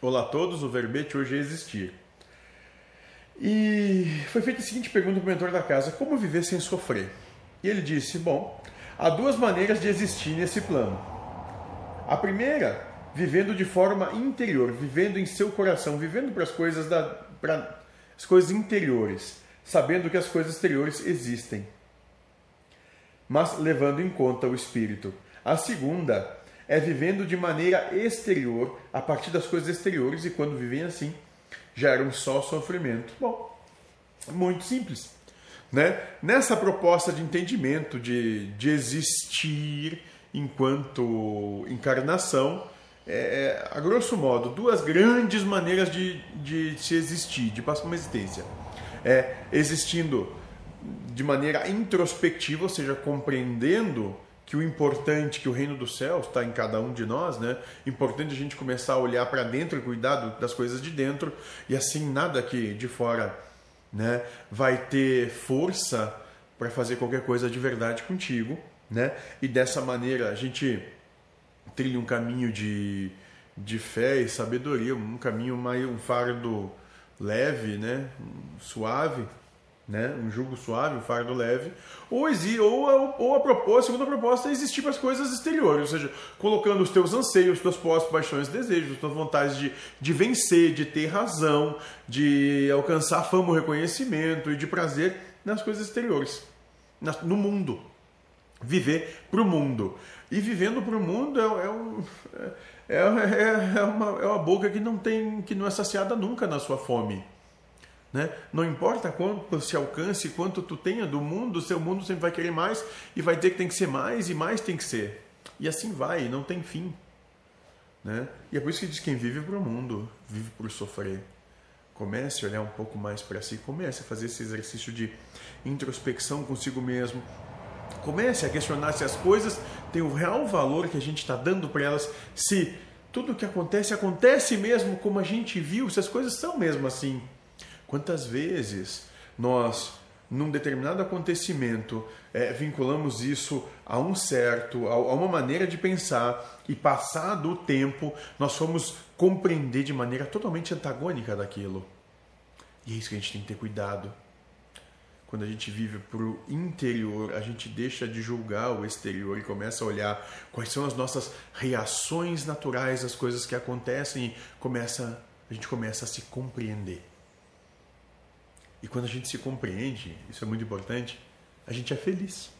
Olá a todos, o verbete hoje é existir. E foi feita a seguinte pergunta para o mentor da casa: como viver sem sofrer? E ele disse: bom, há duas maneiras de existir nesse plano. A primeira, vivendo de forma interior, vivendo em seu coração, vivendo para as coisas da, para as coisas interiores, sabendo que as coisas exteriores existem, mas levando em conta o espírito. A segunda é vivendo de maneira exterior, a partir das coisas exteriores, e quando vivem assim, geram só sofrimento. Bom, muito simples. Né? Nessa proposta de entendimento, de, de existir enquanto encarnação, é, a grosso modo, duas grandes maneiras de, de se existir, de passar uma existência. É existindo de maneira introspectiva, ou seja, compreendendo que o importante, que o reino dos céus está em cada um de nós, né? Importante a gente começar a olhar para dentro e cuidar das coisas de dentro, e assim nada aqui de fora, né, vai ter força para fazer qualquer coisa de verdade contigo, né? E dessa maneira a gente trilha um caminho de, de fé e sabedoria, um caminho mais um fardo leve, né, suave, né? um jugo suave, um fardo leve, ou, ou, ou a, proposta, a segunda proposta é existir para as coisas exteriores, ou seja, colocando os teus anseios, os teus postos, paixões, desejos, as tuas vontades de, de vencer, de ter razão, de alcançar fama, reconhecimento e de prazer nas coisas exteriores, no mundo. Viver para o mundo. E vivendo para o mundo é, é, um, é, é, é, uma, é uma boca que não tem que não é saciada nunca na sua fome. Né? Não importa quanto se alcance, quanto tu tenha do mundo, seu mundo sempre vai querer mais e vai ter que tem que ser mais e mais tem que ser. E assim vai, não tem fim. Né? E é por isso que diz quem vive para o mundo, vive por sofrer. Comece a olhar um pouco mais para si, comece a fazer esse exercício de introspecção consigo mesmo. Comece a questionar se as coisas têm o real valor que a gente está dando para elas, se tudo o que acontece acontece mesmo como a gente viu, se as coisas são mesmo assim. Quantas vezes nós, num determinado acontecimento, é, vinculamos isso a um certo, a, a uma maneira de pensar, e passado o tempo, nós fomos compreender de maneira totalmente antagônica daquilo. E é isso que a gente tem que ter cuidado. Quando a gente vive para o interior, a gente deixa de julgar o exterior e começa a olhar quais são as nossas reações naturais às coisas que acontecem e começa, a gente começa a se compreender. E quando a gente se compreende, isso é muito importante, a gente é feliz.